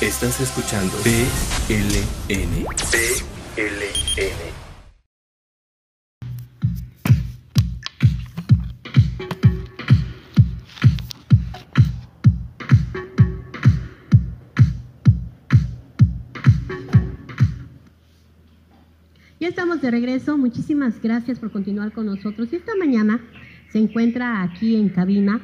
Estás escuchando PLN. PLN. Ya estamos de regreso. Muchísimas gracias por continuar con nosotros. Y esta mañana se encuentra aquí en cabina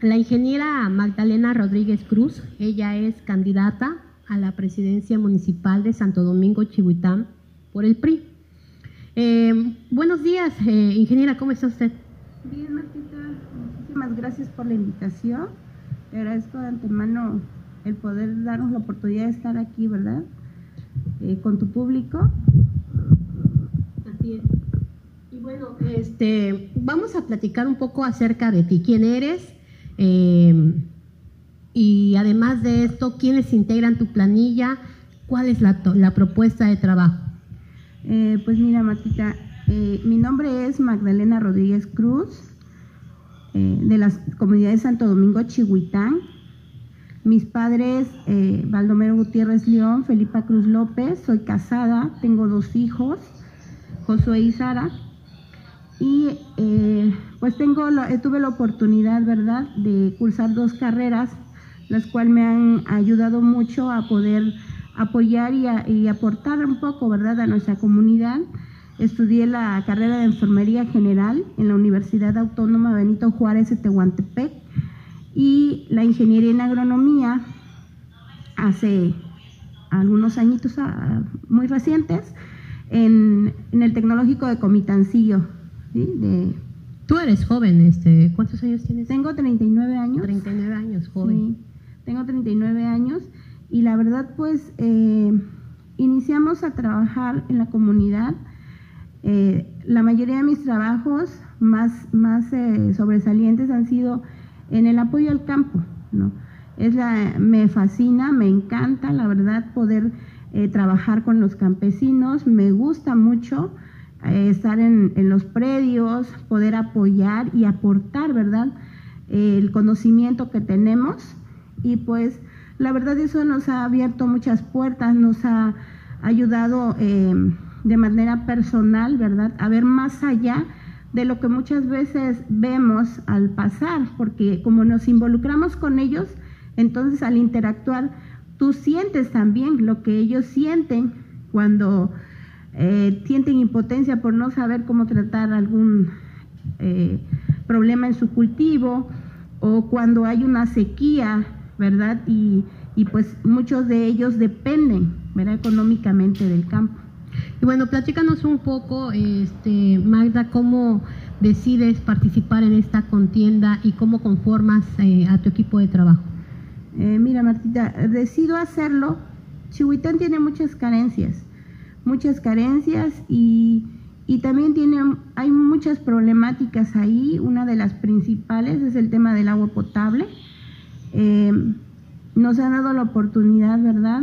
la ingeniera Magdalena Rodríguez Cruz. Ella es candidata a la presidencia municipal de Santo Domingo, Chihuitán, por el PRI. Eh, buenos días, eh, ingeniera, ¿cómo está usted? Bien, Martita, muchísimas gracias por la invitación. Te agradezco de antemano el poder darnos la oportunidad de estar aquí, ¿verdad? Eh, con tu público. Así es. Y bueno, este, vamos a platicar un poco acerca de ti, quién eres eh, y además de esto, quiénes integran tu planilla, cuál es la, propuesta de trabajo. Eh, pues mira, Martita, eh, mi nombre es Magdalena Rodríguez Cruz, de la comunidad de Santo Domingo, Chihuitán. Mis padres, Baldomero Gutiérrez León, Felipa Cruz López, soy casada, tengo dos hijos, Josué y Sara. Y eh, pues tengo, tuve la oportunidad, ¿verdad?, de cursar dos carreras, las cuales me han ayudado mucho a poder apoyar y, aportar un poco, ¿verdad?, a nuestra comunidad. Estudié la carrera de Enfermería General en la Universidad Autónoma Benito Juárez de Tehuantepec y la Ingeniería en Agronomía hace algunos añitos ah, muy recientes en, en el Tecnológico de Comitancillo, de, Tú eres joven, este, ¿cuántos años tienes? Tengo 39 años. 39 años, joven. tengo 39 años y la verdad pues eh, iniciamos a trabajar en la comunidad. Eh, la mayoría de mis trabajos más, más eh, sobresalientes han sido en el apoyo al campo, ¿no? Es la, me fascina, me encanta, la verdad, poder trabajar con los campesinos, me gusta mucho eh, estar en, los predios, poder apoyar y aportar, ¿verdad? el conocimiento que tenemos y pues la verdad eso nos ha abierto muchas puertas, nos ha ayudado eh, de manera personal, ¿verdad? A ver más allá de lo que muchas veces vemos al pasar, porque como nos involucramos con ellos, entonces al interactuar, tú sientes también lo que ellos sienten cuando eh, sienten impotencia por no saber cómo tratar algún eh, problema en su cultivo o cuando hay una sequía, ¿verdad? Y, pues muchos de ellos dependen, ¿verdad? Económicamente del campo. Y bueno, platícanos un poco, este, Magda, cómo decides participar en esta contienda y cómo conformas eh, a tu equipo de trabajo. mira, Martita, decido hacerlo. Chihuitán tiene muchas carencias muchas carencias y, también tiene, hay muchas problemáticas ahí. Una de las principales es el tema del agua potable. Eh, nos ha dado la oportunidad, ¿verdad?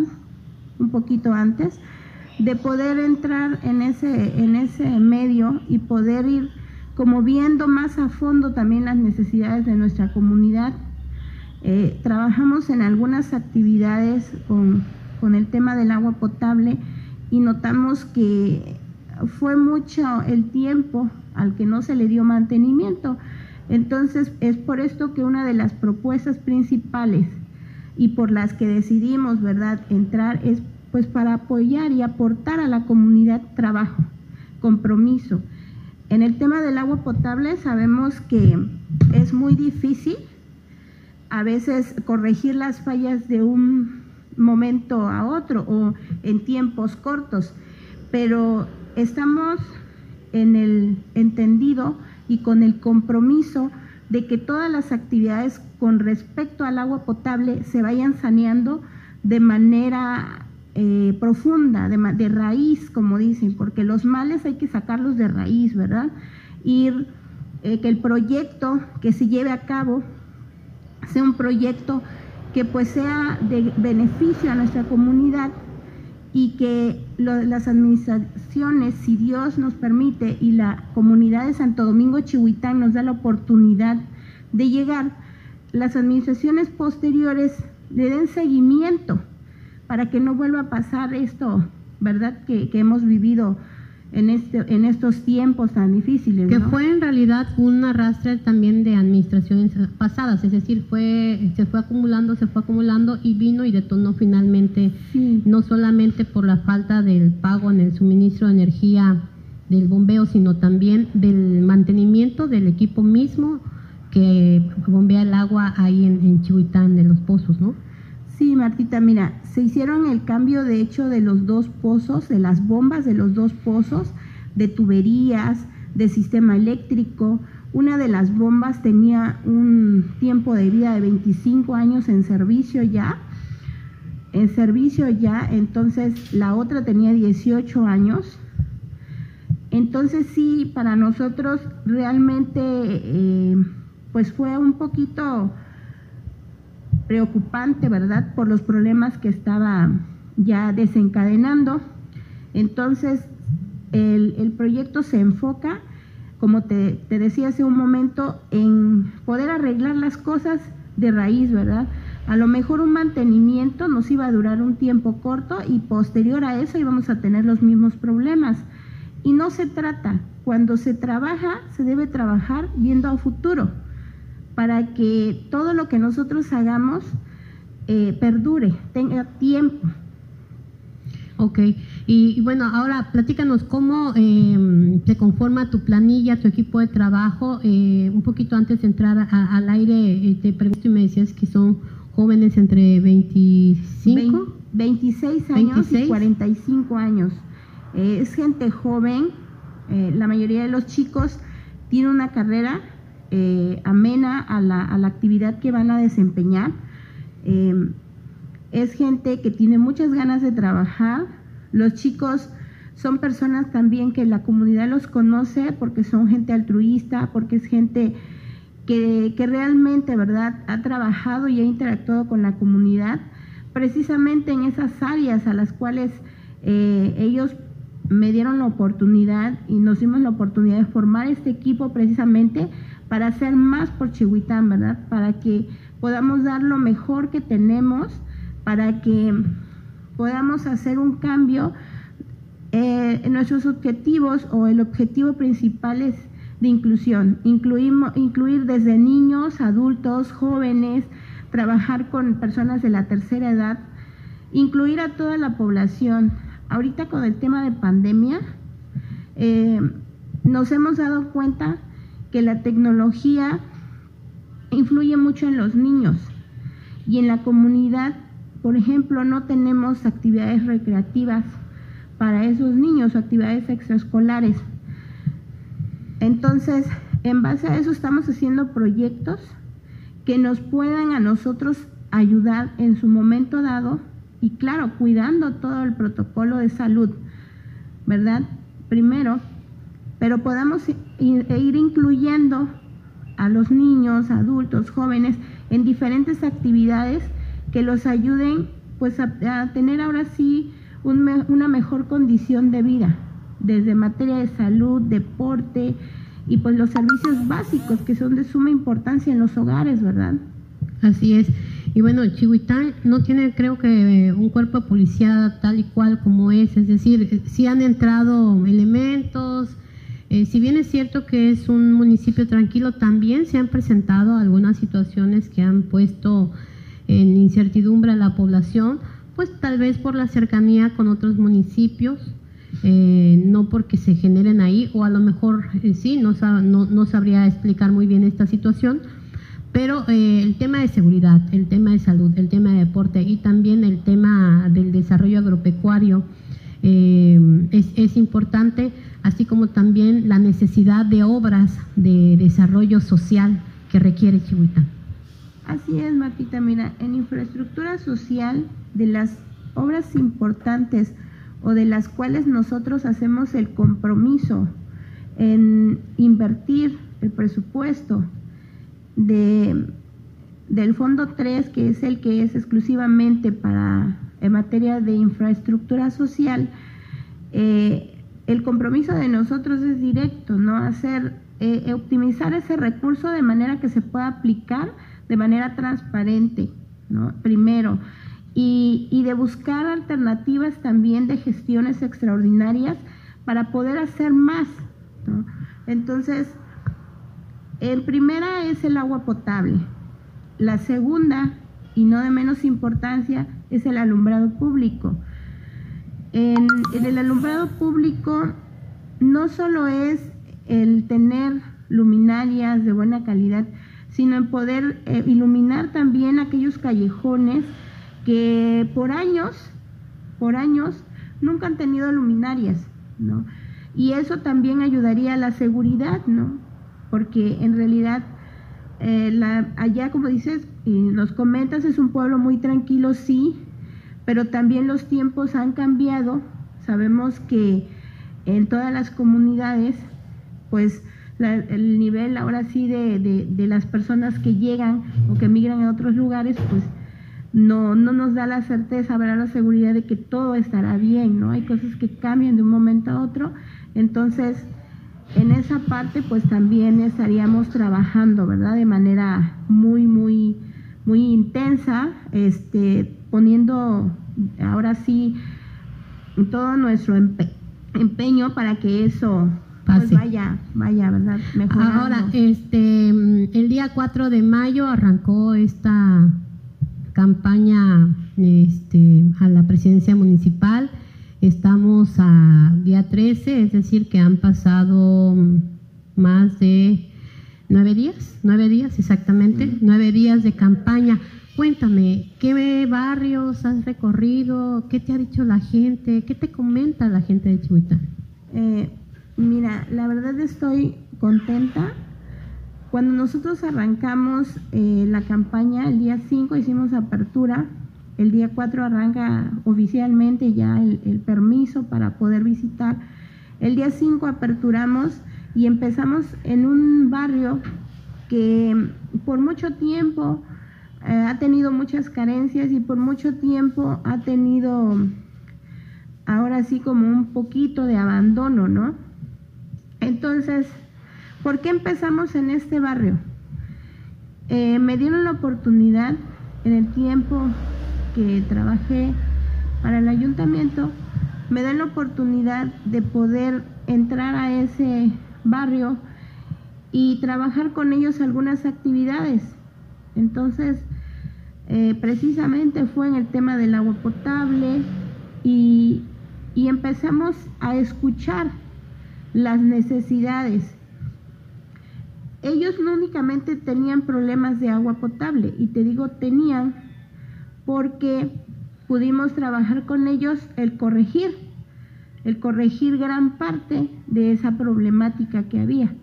Un poquito antes, de poder entrar en ese, en ese medio y poder ir como viendo más a fondo también las necesidades de nuestra comunidad. Eh, trabajamos en algunas actividades con, con el tema del agua potable y notamos que fue mucho el tiempo al que no se le dio mantenimiento. Entonces es por esto que una de las propuestas principales y por las que decidimos, ¿verdad?, entrar es pues para apoyar y aportar a la comunidad trabajo, compromiso. En el tema del agua potable sabemos que es muy difícil a veces corregir las fallas de un momento a otro o en tiempos cortos, pero estamos en el entendido y con el compromiso de que todas las actividades con respecto al agua potable se vayan saneando de manera eh, profunda, de, raíz, como dicen, porque los males hay que sacarlos de raíz, ¿verdad? Ir, eh, que el proyecto que se lleve a cabo sea un proyecto que pues sea de beneficio a nuestra comunidad y que las administraciones, si Dios nos permite y la comunidad de Santo Domingo Chihuitán nos da la oportunidad de llegar, las administraciones posteriores le den seguimiento para que no vuelva a pasar esto, ¿verdad? Que, que hemos vivido en, este, en estos tiempos tan difíciles. Que ¿no? fue en realidad un arrastre también de administraciones pasadas, es decir, fue se fue acumulando, se fue acumulando y vino y detonó finalmente, Sí. no solamente por la falta del pago en el suministro de energía del bombeo, sino también del mantenimiento del equipo mismo que bombea el agua ahí en, en Chihuitán, de los pozos, ¿no? Sí, Martita, mira, se hicieron el cambio de hecho de los dos pozos, de las bombas de los dos pozos, de tuberías, de sistema eléctrico. Una de las bombas tenía un tiempo de vida de 25 años en servicio ya, en servicio ya, entonces la otra tenía 18 años. Entonces sí, para nosotros realmente eh, pues fue un poquito preocupante, ¿verdad? Por los problemas que estaba ya desencadenando. Entonces, el, el proyecto se enfoca, como te, te decía hace un momento, en poder arreglar las cosas de raíz, ¿verdad? A lo mejor un mantenimiento nos iba a durar un tiempo corto y posterior a eso íbamos a tener los mismos problemas. Y no se trata, cuando se trabaja, se debe trabajar viendo a futuro para que todo lo que nosotros hagamos eh, perdure, tenga tiempo. Ok, y, y bueno, ahora platícanos cómo eh, se conforma tu planilla, tu equipo de trabajo. Eh, un poquito antes de entrar a- al aire, eh, te pregunto y me decías que son jóvenes entre 25. Vein- 26 años 26. y 45 años. Eh, es gente joven, la mayoría de los chicos tiene una carrera eh, amena a la, a la actividad que van a desempeñar. Eh, es gente que tiene muchas ganas de trabajar. Los chicos son personas también que la comunidad los conoce porque son gente altruista, porque es gente que, que realmente, ¿verdad?, ha trabajado y ha interactuado con la comunidad precisamente en esas áreas a las cuales eh, ellos me dieron la oportunidad y nos dimos la oportunidad de formar este equipo precisamente para hacer más por Chihuitán, ¿verdad? Para que podamos dar lo mejor que tenemos, para que podamos hacer un cambio. Eh, en nuestros objetivos o el objetivo principal es de inclusión, incluir desde niños, adultos, jóvenes, trabajar con personas de la tercera edad, incluir a toda la población. Ahorita con el tema de pandemia, eh, nos hemos dado cuenta que la tecnología influye mucho en los niños y en la comunidad, por ejemplo, no tenemos actividades recreativas para esos niños actividades extraescolares. Entonces, en base a eso estamos haciendo proyectos que nos puedan a nosotros ayudar en su momento dado y claro, cuidando todo el protocolo de salud, ¿verdad? Primero, pero podamos ir, e ir incluyendo a los niños, adultos, jóvenes en diferentes actividades que los ayuden pues a, tener ahora sí un una mejor condición de vida, desde materia de salud, deporte y pues los servicios básicos que son de suma importancia en los hogares, ¿verdad? Así es. Y bueno, Chihuitán no tiene, creo que, un cuerpo de policía tal y cual como es. Es decir, eh, sí han entrado elementos. Eh, si bien es cierto que es un municipio tranquilo, también se han presentado algunas situaciones que han puesto en incertidumbre a la población, pues tal vez por la cercanía con otros municipios, eh, no porque se generen ahí, o a lo mejor eh, sí, no, no, no sabría explicar muy bien esta situación, pero eh, el tema de seguridad, el tema de salud, el tema de deporte y también el tema del desarrollo agropecuario es, es importante, así como también la necesidad de obras de desarrollo social que requiere Chihuitán. Así es, Martita. Mira, en infraestructura social, de las obras importantes o de las cuales nosotros hacemos el compromiso en invertir el presupuesto de, del Fondo 3, que es el que es exclusivamente para en materia de infraestructura social, eh, el compromiso de nosotros es directo, ¿no? Hacer, eh, optimizar ese recurso de manera que se pueda aplicar de manera transparente, ¿no? Primero. y, y de buscar alternativas también de gestiones extraordinarias para poder hacer más. ¿no? Entonces, en primera es el agua potable. La segunda, y no de menos importancia, es el alumbrado público. En, el alumbrado público no solo es el tener luminarias de buena calidad, sino en poder eh, iluminar también aquellos callejones que por años, por años, nunca han tenido luminarias, ¿no? Y eso también ayudaría a la seguridad, ¿no? Porque en realidad eh, la, allá, como dices y nos comentas, es un pueblo muy tranquilo, sí, pero también los tiempos han cambiado. Sabemos que en todas las comunidades, pues la, el nivel ahora sí de, de, las personas que llegan o que migran a otros lugares, pues no, no nos da la certeza, habrá la seguridad de que todo estará bien, ¿no? Hay cosas que cambian de un momento a otro, entonces en esa parte pues también estaríamos trabajando, ¿verdad? De manera muy, muy, muy intensa, este, poniendo ahora sí todo nuestro empe empeño para que eso pues vaya, vaya, ¿verdad? Mejorando. Ahora, este, el día 4 de mayo arrancó esta campaña este, a la presidencia municipal. Estamos a día 13, es decir, que han pasado más de nueve días, nueve días exactamente, nueve días de campaña. Cuéntame, ¿qué barrios has recorrido? ¿Qué te ha dicho la gente? ¿Qué te comenta la gente de Chihuitán? Eh, mira, la verdad estoy contenta cuando nosotros arrancamos eh, la campaña, el día 5 hicimos apertura, el día 4 arranca oficialmente ya el, permiso para poder visitar. El día 5 aperturamos y empezamos en un barrio que por mucho tiempo eh, ha tenido muchas carencias y por mucho tiempo ha tenido ahora sí como un poquito de abandono, ¿no? Entonces, ¿Por qué empezamos en este barrio? Eh, me dieron la oportunidad en el tiempo que trabajé para el ayuntamiento, me dan la oportunidad de poder entrar a ese barrio y trabajar con ellos algunas actividades. Entonces, eh, precisamente fue en el tema del agua potable y, y empezamos a escuchar las necesidades ellos no únicamente tenían problemas de agua potable, y te digo tenían porque pudimos trabajar con ellos el corregir, el corregir gran parte de esa problemática que había.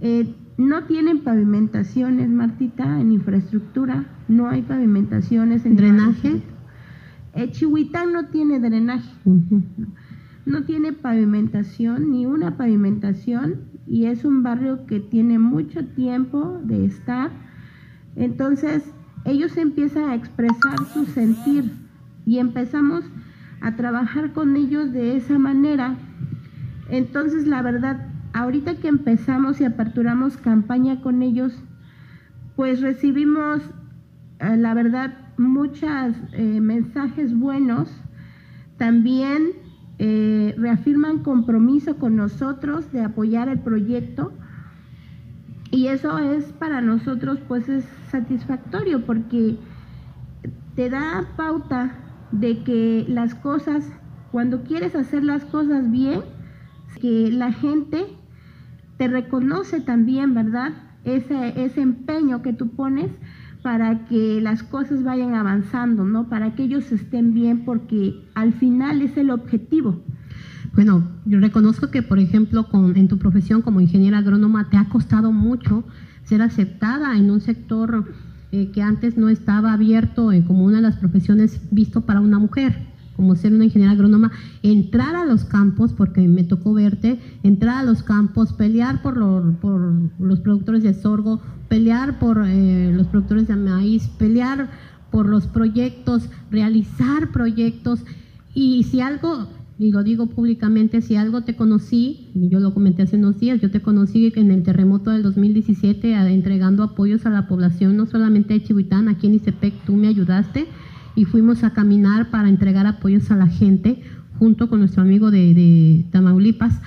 Eh, no tienen pavimentaciones, Martita, en infraestructura, no hay pavimentaciones en drenaje. Eh, Chihuitán no tiene drenaje, uh -huh. no tiene pavimentación, ni una pavimentación, y es un barrio que tiene mucho tiempo de estar. Entonces, ellos empiezan a expresar su sentir y empezamos a trabajar con ellos de esa manera. Entonces, la verdad, ahorita que empezamos y aperturamos campaña con ellos, pues recibimos, eh, la verdad, muchos eh, mensajes buenos. También eh, reafirman compromiso con nosotros de apoyar el proyecto y eso es para nosotros pues es satisfactorio porque te da pauta de que las cosas, cuando quieres hacer las cosas bien, que la gente te reconoce también, ¿verdad? Ese, ese empeño que tú pones para que las cosas vayan avanzando, ¿no? Para que ellos estén bien, porque al final es el objetivo. Bueno, yo reconozco que, por ejemplo, con, en tu profesión como ingeniera agrónoma te ha costado mucho ser aceptada en un sector eh, que antes no estaba abierto eh, como una de las profesiones visto para una mujer como ser una ingeniera agrónoma, entrar a los campos, porque me tocó verte, entrar a los campos, pelear por, lo, por los productores de sorgo, pelear por eh, los productores de maíz, pelear por los proyectos, realizar proyectos. Y si algo, y lo digo públicamente, si algo te conocí, y yo lo comenté hace unos días, yo te conocí en el terremoto del 2017 a, entregando apoyos a la población, no solamente de Chihuitán, aquí en Isepec tú me ayudaste y fuimos a caminar para entregar apoyos a la gente junto con nuestro amigo de, de Tamaulipas.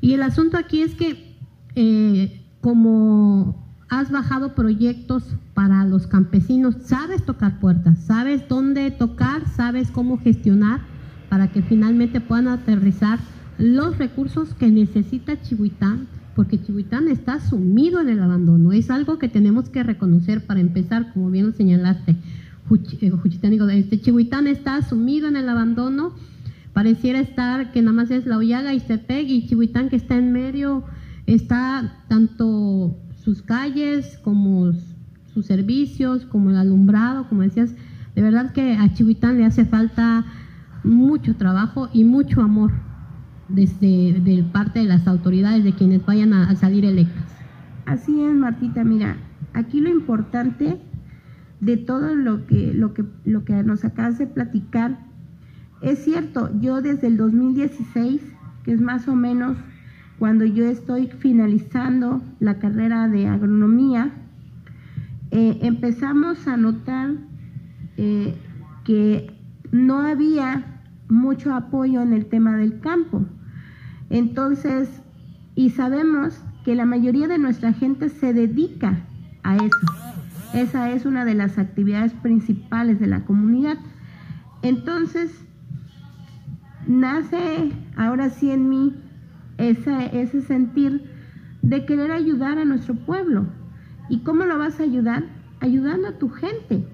Y el asunto aquí es que eh, como has bajado proyectos para los campesinos, sabes tocar puertas, sabes dónde tocar, sabes cómo gestionar para que finalmente puedan aterrizar los recursos que necesita Chihuitán, porque Chihuitán está sumido en el abandono. Es algo que tenemos que reconocer para empezar, como bien lo señalaste. Eh, este, Chihuitán está sumido en el abandono. Pareciera estar que nada más es la Ollaga y Cepeg y Chihuitán que está en medio, está tanto sus calles como sus servicios, como el alumbrado, como decías. De verdad que a Chihuitán le hace falta mucho trabajo y mucho amor desde de parte de las autoridades de quienes vayan a, salir electas. Así es, Martita. Mira, aquí lo importante de todo lo que, lo que, lo que nos acabas de platicar, es cierto, yo desde el 2016, que es más o menos cuando yo estoy finalizando la carrera de agronomía, eh, empezamos a notar eh, que no había mucho apoyo en el tema del campo. Entonces, y sabemos que la mayoría de nuestra gente se dedica a eso. Esa es una de las actividades principales de la comunidad. Entonces, nace ahora sí en mí ese, ese sentir de querer ayudar a nuestro pueblo. ¿Y cómo lo vas a ayudar? Ayudando a tu gente.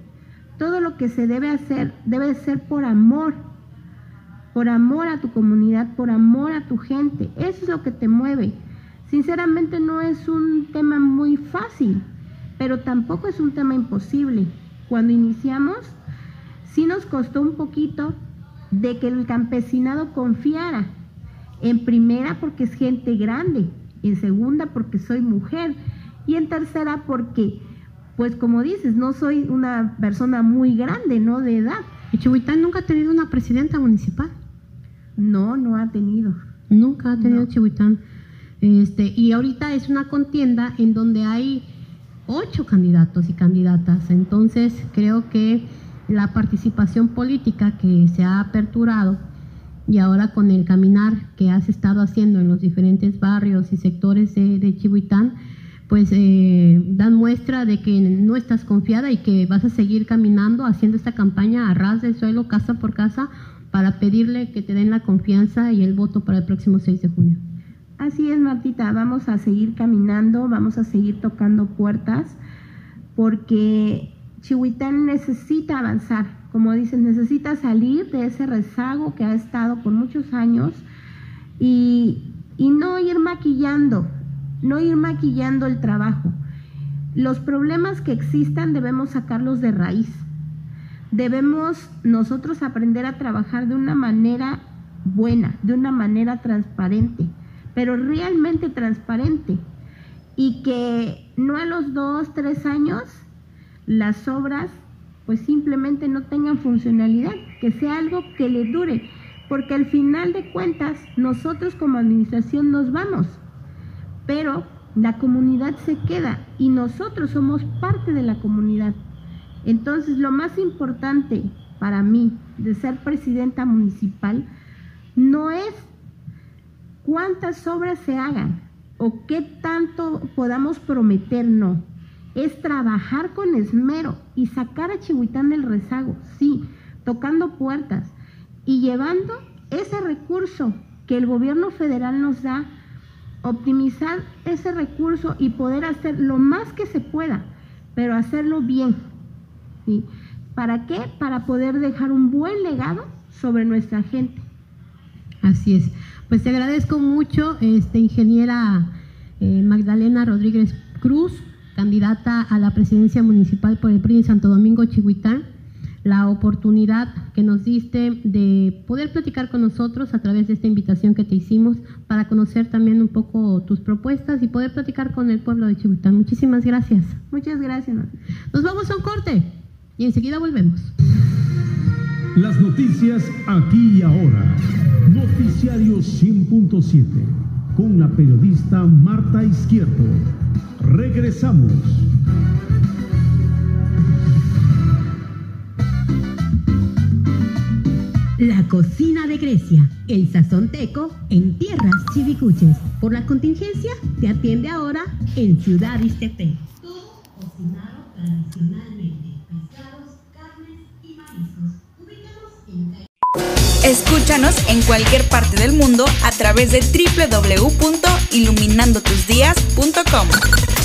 Todo lo que se debe hacer debe ser por amor, por amor a tu comunidad, por amor a tu gente. Eso es lo que te mueve. Sinceramente no es un tema muy fácil, pero tampoco es un tema imposible. Cuando iniciamos, sí nos costó un poquito de que el campesinado confiara. En primera porque es gente grande, en segunda porque soy mujer y en tercera porque, pues como dices, no soy una persona muy grande, ¿no? De edad. ¿Y Chihuitán nunca ha tenido una presidenta municipal? No, no ha tenido. Nunca ha tenido Chihuitán. Este, y ahorita es una contienda en donde hay ocho candidatos y candidatas. Entonces creo que la participación política que se ha aperturado y ahora con el caminar que has estado haciendo en los diferentes barrios y sectores de, de Chihuitán, pues eh, dan muestra de que no estás confiada y que vas a seguir caminando haciendo esta campaña a ras del suelo, casa por casa, para pedirle que te den la confianza y el voto para el próximo 6 de junio. Así es, Martita, vamos a seguir caminando, vamos a seguir tocando puertas, porque Chihuitán necesita avanzar, como dicen, necesita salir de ese rezago que ha estado por muchos años y, y no ir maquillando, no ir maquillando el trabajo. Los problemas que existan debemos sacarlos de raíz debemos nosotros aprender a trabajar de una manera buena, de una manera transparente, pero realmente transparente. Y que no a los dos, tres años las obras pues simplemente no tengan funcionalidad, que sea algo que le dure, porque al final de cuentas nosotros como administración nos vamos, pero la comunidad se queda y nosotros somos parte de la comunidad. Entonces, lo más importante para mí de ser presidenta municipal no es cuántas obras se hagan o qué tanto podamos prometer, no. Es trabajar con esmero y sacar a Chihuitán del rezago, sí, tocando puertas y llevando ese recurso que el gobierno federal nos da, optimizar ese recurso y poder hacer lo más que se pueda, pero hacerlo bien, ¿Para qué? Para poder dejar un buen legado sobre nuestra gente. Así es. Pues te agradezco mucho, este, ingeniera eh, Magdalena Rodríguez Cruz, candidata a la presidencia municipal por el PRI en Santo Domingo, Chihuitán, la oportunidad que nos diste de poder platicar con nosotros a través de esta invitación que te hicimos para conocer también un poco tus propuestas y poder platicar con el pueblo de Chihuitán. Muchísimas gracias. Muchas gracias. Nos vamos a un corte y enseguida volvemos. Las noticias aquí y ahora. Noticiario 100.7 con la periodista Marta Izquierdo. Regresamos. La cocina de Grecia, el sazón teco en tierras chivicuches. Por la contingencia, te atiende ahora en Ciudad Iztepec. Todo cocinado tradicionalmente. Pescados, carnes y mariscos. Ubícanos en Escúchanos en cualquier parte del mundo a través de www.iluminandotusdias.com.